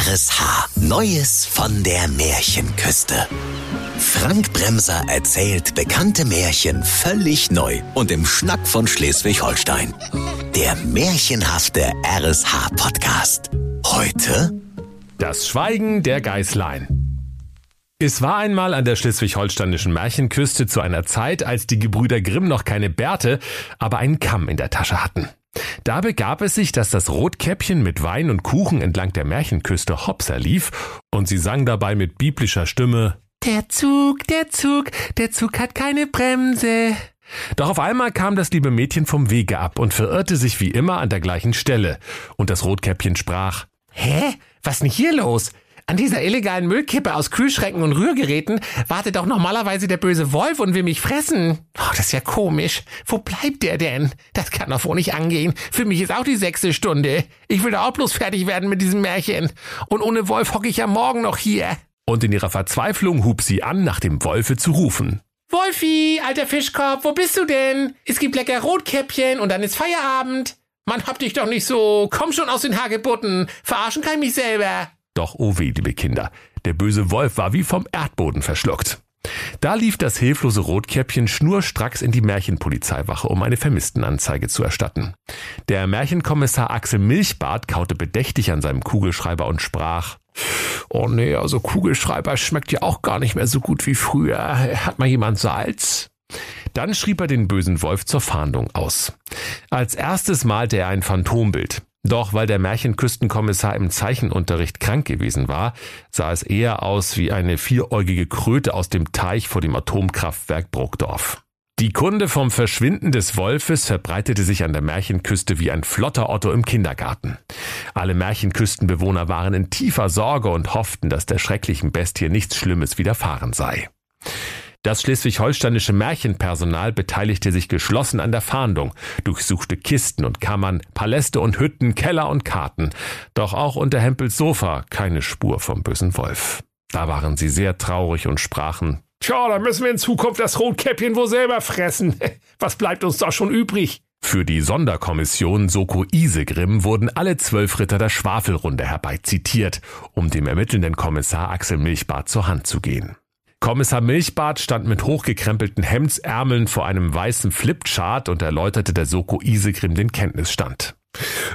RSH. Neues von der Märchenküste. Frank Bremser erzählt bekannte Märchen völlig neu und im Schnack von Schleswig-Holstein. Der märchenhafte RSH-Podcast. Heute Das Schweigen der Geißlein. Es war einmal an der schleswig-holsteinischen Märchenküste zu einer Zeit, als die Gebrüder Grimm noch keine Bärte, aber einen Kamm in der Tasche hatten. Da begab es sich, dass das Rotkäppchen mit Wein und Kuchen entlang der Märchenküste Hopser lief und sie sang dabei mit biblischer Stimme Der Zug, der Zug, der Zug hat keine Bremse. Doch auf einmal kam das liebe Mädchen vom Wege ab und verirrte sich wie immer an der gleichen Stelle. Und das Rotkäppchen sprach Hä? Was denn hier los? An dieser illegalen Müllkippe aus Kühlschränken und Rührgeräten wartet doch normalerweise der böse Wolf und will mich fressen. Oh, das ist ja komisch. Wo bleibt der denn? Das kann doch wohl nicht angehen. Für mich ist auch die sechste Stunde. Ich will da auch bloß fertig werden mit diesem Märchen. Und ohne Wolf hocke ich ja morgen noch hier. Und in ihrer Verzweiflung hub sie an, nach dem Wolfe zu rufen. Wolfi, alter Fischkopf, wo bist du denn? Es gibt lecker Rotkäppchen und dann ist Feierabend. Mann, hab dich doch nicht so. Komm schon aus den Hagebutten. Verarschen kann ich mich selber. Doch, oh weh, liebe Kinder, der böse Wolf war wie vom Erdboden verschluckt. Da lief das hilflose Rotkäppchen schnurstracks in die Märchenpolizeiwache, um eine Vermisstenanzeige zu erstatten. Der Märchenkommissar Axel Milchbart kaute bedächtig an seinem Kugelschreiber und sprach, Oh nee, also Kugelschreiber schmeckt ja auch gar nicht mehr so gut wie früher. Hat mal jemand Salz? Dann schrieb er den bösen Wolf zur Fahndung aus. Als erstes malte er ein Phantombild. Doch weil der Märchenküstenkommissar im Zeichenunterricht krank gewesen war, sah es eher aus wie eine vieräugige Kröte aus dem Teich vor dem Atomkraftwerk Bruckdorf. Die Kunde vom Verschwinden des Wolfes verbreitete sich an der Märchenküste wie ein flotter Otto im Kindergarten. Alle Märchenküstenbewohner waren in tiefer Sorge und hofften, dass der schrecklichen Bestie nichts Schlimmes widerfahren sei. Das schleswig-holsteinische Märchenpersonal beteiligte sich geschlossen an der Fahndung, durchsuchte Kisten und Kammern, Paläste und Hütten, Keller und Karten. Doch auch unter Hempels Sofa keine Spur vom bösen Wolf. Da waren sie sehr traurig und sprachen, Tja, da müssen wir in Zukunft das Rotkäppchen wohl selber fressen. Was bleibt uns da schon übrig? Für die Sonderkommission Soko Isegrim wurden alle zwölf Ritter der Schwafelrunde herbeizitiert, um dem ermittelnden Kommissar Axel Milchbart zur Hand zu gehen. Kommissar Milchbart stand mit hochgekrempelten Hemdsärmeln vor einem weißen Flipchart und erläuterte der Soko Isegrim den Kenntnisstand.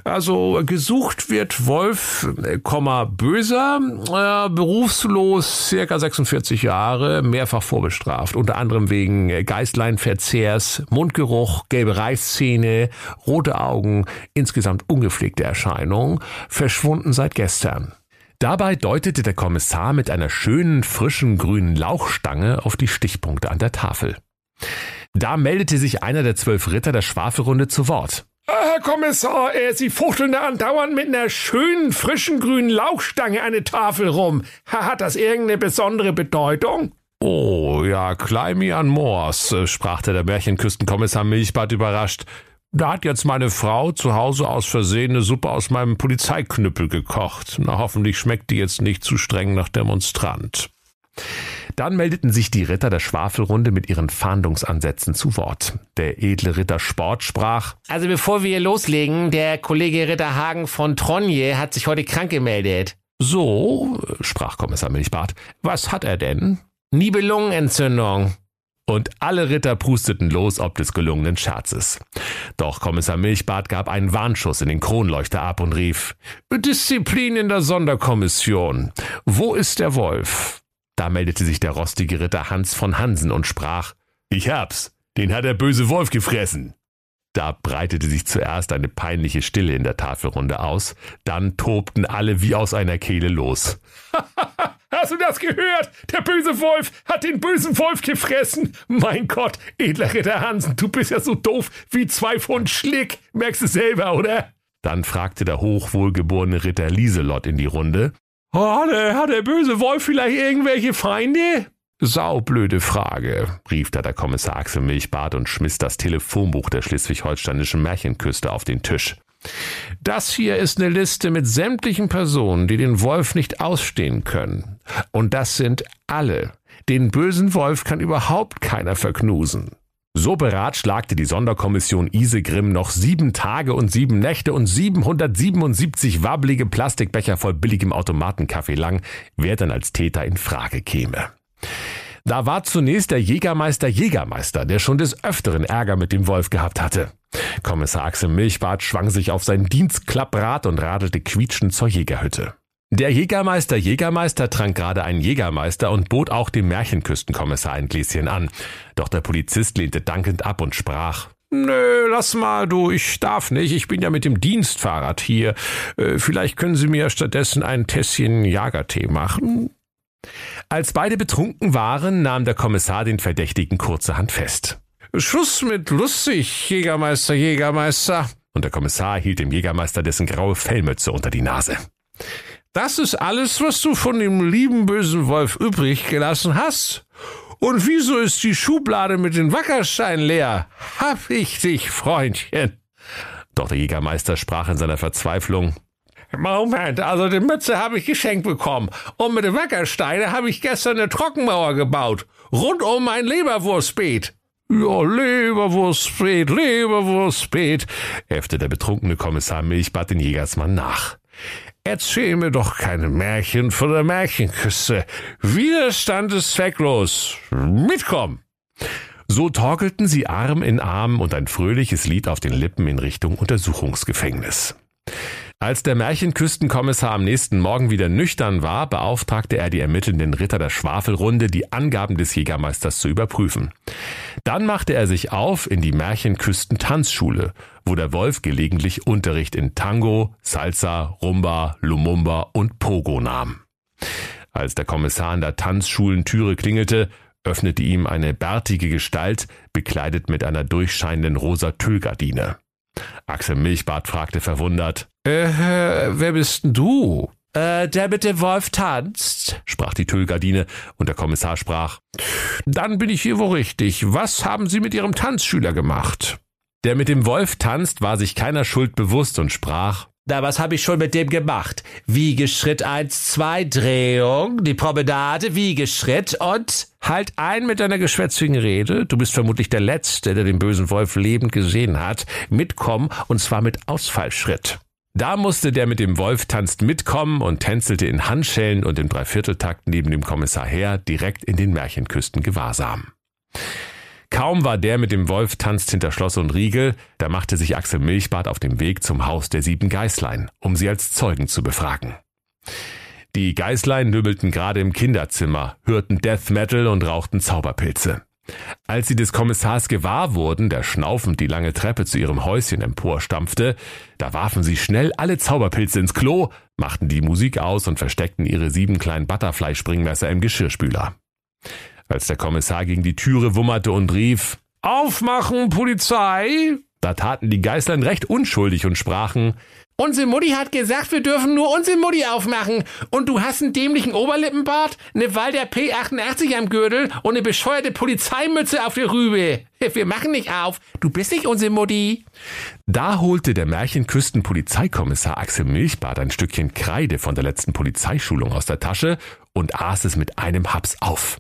Also gesucht wird Wolf, äh, böser, äh, berufslos, circa 46 Jahre, mehrfach vorbestraft, unter anderem wegen äh, Geißleinverzehrs, Mundgeruch, gelbe Reißzähne, rote Augen, insgesamt ungepflegte Erscheinung, verschwunden seit gestern. Dabei deutete der Kommissar mit einer schönen, frischen grünen Lauchstange auf die Stichpunkte an der Tafel. Da meldete sich einer der zwölf Ritter der Schwafelrunde zu Wort. Herr Kommissar, äh, Sie fuchteln da andauernd mit einer schönen, frischen grünen Lauchstange eine Tafel rum. Hat das irgendeine besondere Bedeutung? Oh, ja, Kleimi an Moors, äh, sprach der Märchenküstenkommissar Milchbart überrascht. Da hat jetzt meine Frau zu Hause aus Versehen eine Suppe aus meinem Polizeiknüppel gekocht. Na, hoffentlich schmeckt die jetzt nicht zu streng nach Demonstrant. Dann meldeten sich die Ritter der Schwafelrunde mit ihren Fahndungsansätzen zu Wort. Der edle Ritter Sport sprach. Also bevor wir loslegen, der Kollege Ritter Hagen von Tronje hat sich heute krank gemeldet. So, sprach Kommissar Milchbart. Was hat er denn? Nibelungenentzündung. Und alle Ritter prusteten los ob des gelungenen Scherzes. Doch Kommissar Milchbart gab einen Warnschuss in den Kronleuchter ab und rief Disziplin in der Sonderkommission. Wo ist der Wolf? Da meldete sich der rostige Ritter Hans von Hansen und sprach Ich hab's, den hat der böse Wolf gefressen. Da breitete sich zuerst eine peinliche Stille in der Tafelrunde aus, dann tobten alle wie aus einer Kehle los. Hast du das gehört? Der böse Wolf hat den bösen Wolf gefressen. Mein Gott, edler Ritter Hansen, du bist ja so doof wie zwei Pfund Schlick. Merkst du selber, oder? Dann fragte der hochwohlgeborene Ritter Lieselott in die Runde. Oh, hat, der, hat der böse Wolf vielleicht irgendwelche Feinde? Saublöde Frage, rief da der Kommissar Axel Milchbart und schmiss das Telefonbuch der schleswig-holsteinischen Märchenküste auf den Tisch. Das hier ist eine Liste mit sämtlichen Personen, die den Wolf nicht ausstehen können. Und das sind alle. Den bösen Wolf kann überhaupt keiner verknusen. So beratschlagte die Sonderkommission Isegrim noch sieben Tage und sieben Nächte und 777 wabbelige Plastikbecher voll billigem Automatenkaffee lang, wer dann als Täter in Frage käme. Da war zunächst der Jägermeister Jägermeister, der schon des Öfteren Ärger mit dem Wolf gehabt hatte. Kommissar Axel Milchbart schwang sich auf sein Dienstklapprad und radelte quietschend zur Jägerhütte. Der Jägermeister Jägermeister trank gerade einen Jägermeister und bot auch dem Märchenküstenkommissar ein Gläschen an. Doch der Polizist lehnte dankend ab und sprach, Nö, lass mal, du, ich darf nicht. Ich bin ja mit dem Dienstfahrrad hier. Äh, vielleicht können Sie mir stattdessen ein Tässchen Jagertee machen. Als beide betrunken waren, nahm der Kommissar den Verdächtigen kurzerhand fest. Schuss mit lustig, Jägermeister, Jägermeister. Und der Kommissar hielt dem Jägermeister dessen graue Fellmütze unter die Nase. Das ist alles, was du von dem lieben bösen Wolf übrig gelassen hast? Und wieso ist die Schublade mit den Wackersteinen leer? Hab ich dich, Freundchen. Doch der Jägermeister sprach in seiner Verzweiflung. Moment, also die Mütze habe ich geschenkt bekommen. Und mit den Wackersteine habe ich gestern eine Trockenmauer gebaut. Rund um mein Leberwurstbeet. Ja, Leberwurstbeet, Leberwurstbeet, äffte der betrunkene Kommissar Milchbart den Jägersmann nach. Erzähl mir doch keine Märchen von der Märchenküste. Widerstand ist zwecklos. Mitkommen! So torkelten sie Arm in Arm und ein fröhliches Lied auf den Lippen in Richtung Untersuchungsgefängnis. Als der Märchenküstenkommissar am nächsten Morgen wieder nüchtern war, beauftragte er die ermittelnden Ritter der Schwafelrunde, die Angaben des Jägermeisters zu überprüfen. Dann machte er sich auf in die Märchenküsten-Tanzschule, wo der Wolf gelegentlich Unterricht in Tango, Salsa, Rumba, Lumumba und Pogo nahm. Als der Kommissar an der Tanzschulentüre klingelte, öffnete ihm eine bärtige Gestalt, bekleidet mit einer durchscheinenden rosa Tüllgardine. Axel Milchbart fragte verwundert, äh, wer bist denn du? Äh, der mit dem Wolf tanzt, sprach die Tüllgardine, und der Kommissar sprach, dann bin ich hier wohl richtig. Was haben Sie mit Ihrem Tanzschüler gemacht? Der mit dem Wolf tanzt, war sich keiner Schuld bewusst und sprach, na, was habe ich schon mit dem gemacht? Wiegeschritt eins, zwei, Drehung, die Promenade, Wiegeschritt und halt ein mit deiner geschwätzigen Rede. Du bist vermutlich der Letzte, der den bösen Wolf lebend gesehen hat. Mitkommen und zwar mit Ausfallschritt. Da musste der mit dem Wolf tanzt mitkommen und tänzelte in Handschellen und im Dreivierteltakt neben dem Kommissar her direkt in den Märchenküsten Gewahrsam. Kaum war der mit dem Wolf tanzt hinter Schloss und Riegel, da machte sich Axel Milchbart auf dem Weg zum Haus der sieben Geißlein, um sie als Zeugen zu befragen. Die Geißlein nübbelten gerade im Kinderzimmer, hörten Death Metal und rauchten Zauberpilze. Als sie des Kommissars gewahr wurden, der schnaufend die lange Treppe zu ihrem Häuschen emporstampfte, da warfen sie schnell alle Zauberpilze ins Klo, machten die Musik aus und versteckten ihre sieben kleinen Butterfly-Springmesser im Geschirrspüler. Als der Kommissar gegen die Türe wummerte und rief, Aufmachen, Polizei! Da taten die Geißlein recht unschuldig und sprachen, Unsere Mutti hat gesagt, wir dürfen nur unsere Mutti aufmachen. Und du hast einen dämlichen Oberlippenbart, eine Walder P88 am Gürtel und eine bescheuerte Polizeimütze auf der Rübe. Wir machen nicht auf. Du bist nicht unsere Mutti. Da holte der Märchenküstenpolizeikommissar Axel Milchbart ein Stückchen Kreide von der letzten Polizeischulung aus der Tasche und aß es mit einem Haps auf.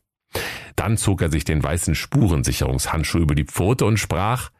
Dann zog er sich den weißen Spurensicherungshandschuh über die Pfote und sprach,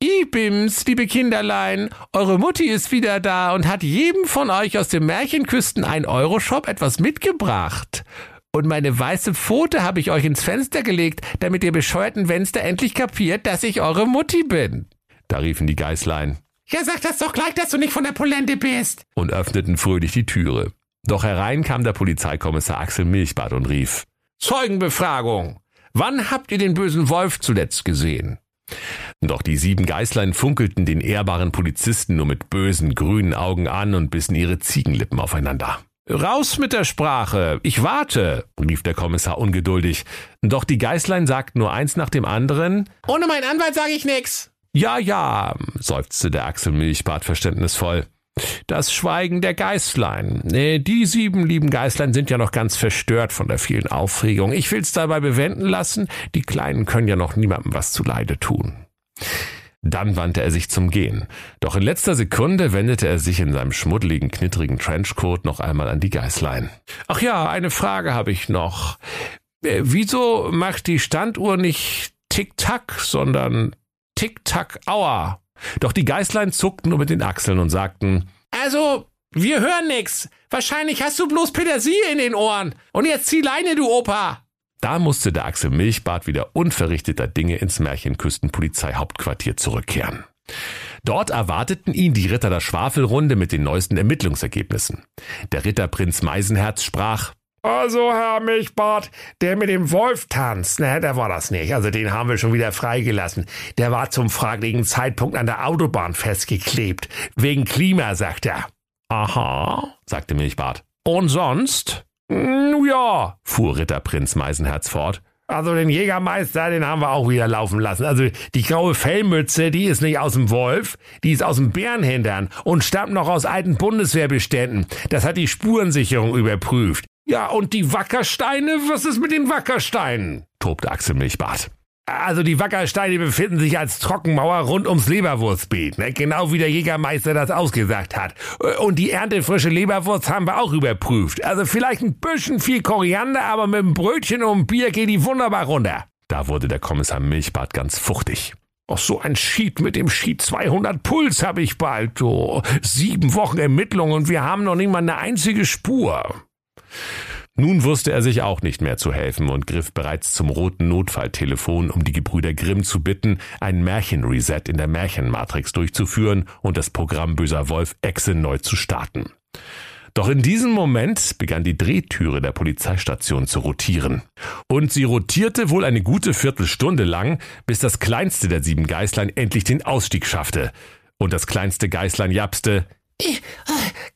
Ibims, liebe Kinderlein, eure Mutti ist wieder da und hat jedem von euch aus dem Märchenküsten ein Euroshop etwas mitgebracht. Und meine weiße Pfote habe ich euch ins Fenster gelegt, damit ihr bescheuerten Fenster endlich kapiert, dass ich eure Mutti bin. Da riefen die Geißlein. Ja, sag das doch gleich, dass du nicht von der Polente bist. Und öffneten fröhlich die Türe. Doch herein kam der Polizeikommissar Axel Milchbart und rief. Zeugenbefragung. Wann habt ihr den bösen Wolf zuletzt gesehen? Doch die sieben Geißlein funkelten den ehrbaren Polizisten nur mit bösen grünen Augen an und bissen ihre Ziegenlippen aufeinander. Raus mit der Sprache, ich warte, rief der Kommissar ungeduldig. Doch die Geißlein sagten nur eins nach dem anderen. Ohne meinen Anwalt sage ich nix. Ja, ja, seufzte der Axel Milchbart verständnisvoll. Das Schweigen der Geißlein. Die sieben lieben Geißlein sind ja noch ganz verstört von der vielen Aufregung. Ich will's dabei bewenden lassen. Die Kleinen können ja noch niemandem was zuleide tun. Dann wandte er sich zum Gehen. Doch in letzter Sekunde wendete er sich in seinem schmuddeligen, knittrigen Trenchcoat noch einmal an die Geißlein. Ach ja, eine Frage habe ich noch. Äh, wieso macht die Standuhr nicht Tick-Tack, sondern Tick-Tack-Aua. Doch die Geißlein zuckten nur mit den Achseln und sagten, Also, wir hören nix. Wahrscheinlich hast du bloß Petersilie in den Ohren. Und jetzt zieh Leine, du Opa. Da musste der Axel Milchbart wieder unverrichteter Dinge ins Märchenküstenpolizeihauptquartier zurückkehren. Dort erwarteten ihn die Ritter der Schwafelrunde mit den neuesten Ermittlungsergebnissen. Der Ritter Prinz Meisenherz sprach, also, Herr Milchbart, der mit dem Wolf tanzt, ne, der war das nicht. Also den haben wir schon wieder freigelassen. Der war zum fraglichen Zeitpunkt an der Autobahn festgeklebt. Wegen Klima, sagt er. Aha, sagte Milchbart. Und sonst? Nu ja, fuhr Ritter Prinz Meisenherz fort. Also den Jägermeister, den haben wir auch wieder laufen lassen. Also die graue Fellmütze, die ist nicht aus dem Wolf, die ist aus dem Bärenhintern und stammt noch aus alten Bundeswehrbeständen. Das hat die Spurensicherung überprüft. Ja, und die Wackersteine, was ist mit den Wackersteinen? tobte Axel Milchbart. Also die Wackersteine befinden sich als Trockenmauer rund ums Leberwurstbeet, ne? genau wie der Jägermeister das ausgesagt hat. Und die erntefrische Leberwurst haben wir auch überprüft. Also vielleicht ein bisschen viel Koriander, aber mit einem Brötchen und einem Bier geht die wunderbar runter. Da wurde der Kommissar Milchbart ganz fuchtig. Ach, so ein Schied mit dem Schied 200 Puls habe ich bald. Oh, sieben Wochen Ermittlung und wir haben noch nicht mal eine einzige Spur. Nun wusste er sich auch nicht mehr zu helfen und griff bereits zum roten Notfalltelefon, um die Gebrüder Grimm zu bitten, ein Märchenreset in der Märchenmatrix durchzuführen und das Programm Böser Wolf Exe neu zu starten. Doch in diesem Moment begann die Drehtüre der Polizeistation zu rotieren. Und sie rotierte wohl eine gute Viertelstunde lang, bis das kleinste der sieben Geißlein endlich den Ausstieg schaffte. Und das kleinste Geißlein japste, ich,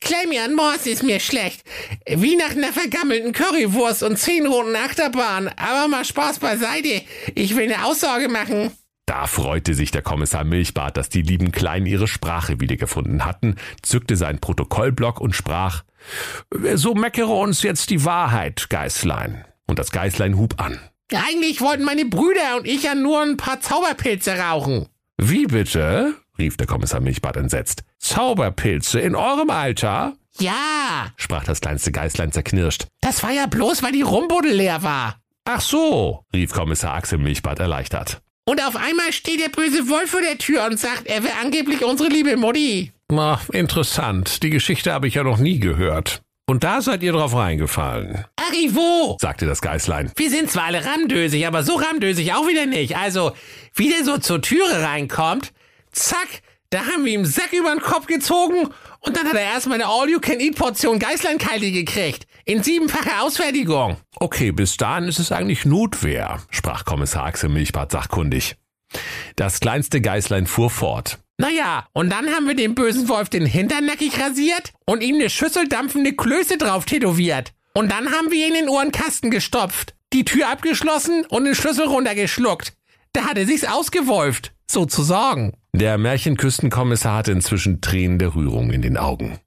Clemian Morse ist mir schlecht. Wie nach einer vergammelten Currywurst und zehn roten Achterbahn. Aber mal Spaß beiseite. Ich will eine Aussage machen. Da freute sich der Kommissar Milchbart, dass die lieben Kleinen ihre Sprache wiedergefunden hatten, zückte seinen Protokollblock und sprach, so meckere uns jetzt die Wahrheit, Geißlein. Und das Geißlein hub an. Eigentlich wollten meine Brüder und ich ja nur ein paar Zauberpilze rauchen. Wie bitte? Rief der Kommissar Milchbart entsetzt. Zauberpilze in eurem Alter? Ja, sprach das kleinste Geißlein zerknirscht. Das war ja bloß, weil die Rumbuddel leer war. Ach so, rief Kommissar Axel Milchbart erleichtert. Und auf einmal steht der böse Wolf vor der Tür und sagt, er wäre angeblich unsere liebe Mutti. Na, interessant. Die Geschichte habe ich ja noch nie gehört. Und da seid ihr drauf reingefallen. Arrivo, sagte das Geißlein. Wir sind zwar alle ramdösig, aber so ramdösig auch wieder nicht. Also, wie der so zur Türe reinkommt, zack, da haben wir ihm Sack über den Kopf gezogen und dann hat er erstmal eine All-You-Can-Eat-Portion Geißleinkeile gekriegt. In siebenfacher Ausfertigung. Okay, bis dahin ist es eigentlich Notwehr, sprach Kommissar Axel Milchbart sachkundig. Das kleinste Geißlein fuhr fort. Naja, und dann haben wir dem bösen Wolf den Hintern nackig rasiert und ihm eine Schüssel dampfende Klöße drauf tätowiert. Und dann haben wir ihn in den Ohrenkasten gestopft, die Tür abgeschlossen und den Schlüssel runtergeschluckt. Da hat er sich's ausgewolft, sozusagen. Der Märchenküstenkommissar hatte inzwischen Tränen der Rührung in den Augen.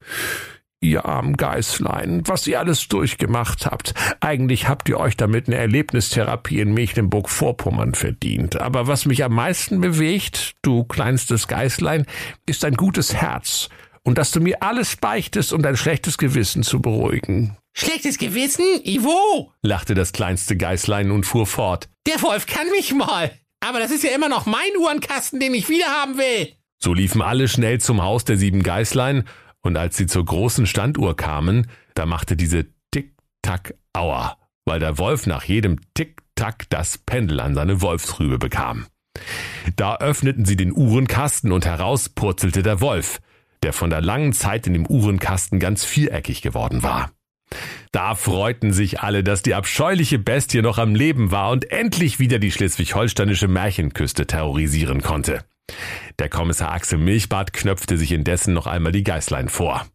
Ihr armen Geißlein, was ihr alles durchgemacht habt. Eigentlich habt ihr euch damit eine Erlebnistherapie in Mecklenburg-Vorpommern verdient. Aber was mich am meisten bewegt, du kleinstes Geißlein, ist ein gutes Herz. Und dass du mir alles beichtest, um dein schlechtes Gewissen zu beruhigen. Schlechtes Gewissen? Ivo? lachte das kleinste Geißlein und fuhr fort. Der Wolf kann mich mal. Aber das ist ja immer noch mein Uhrenkasten, den ich wiederhaben will. So liefen alle schnell zum Haus der sieben Geißlein, und als sie zur großen Standuhr kamen, da machte diese Tick-Tack-Aua, weil der Wolf nach jedem Tick-Tack das Pendel an seine Wolfsrübe bekam. Da öffneten sie den Uhrenkasten und heraus purzelte der Wolf, der von der langen Zeit in dem Uhrenkasten ganz viereckig geworden war. Da freuten sich alle, dass die abscheuliche Bestie noch am Leben war und endlich wieder die schleswig-holsteinische Märchenküste terrorisieren konnte. Der Kommissar Axel Milchbart knöpfte sich indessen noch einmal die Geißlein vor.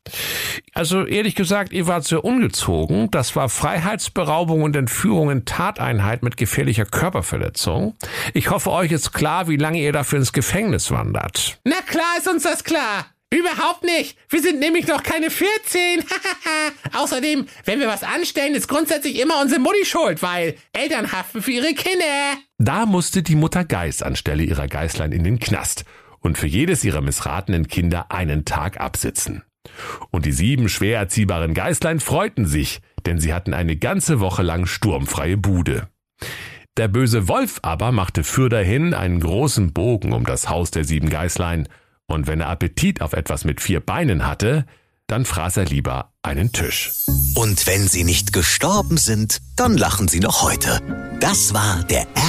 Also ehrlich gesagt, ihr wart sehr ungezogen. Das war Freiheitsberaubung und Entführung in Tateinheit mit gefährlicher Körperverletzung. Ich hoffe, euch ist klar, wie lange ihr dafür ins Gefängnis wandert. Na klar ist uns das klar. Überhaupt nicht. Wir sind nämlich noch keine 14. Außerdem, wenn wir was anstellen, ist grundsätzlich immer unsere Mutti schuld, weil Eltern haften für ihre Kinder. Da musste die Mutter Geiß anstelle ihrer Geißlein in den Knast und für jedes ihrer missratenen Kinder einen Tag absitzen. Und die sieben schwer erziehbaren Geißlein freuten sich, denn sie hatten eine ganze Woche lang sturmfreie Bude. Der böse Wolf aber machte fürderhin einen großen Bogen um das Haus der sieben Geißlein, und wenn er Appetit auf etwas mit vier Beinen hatte, dann fraß er lieber einen Tisch. Und wenn sie nicht gestorben sind, dann lachen sie noch heute. Das war der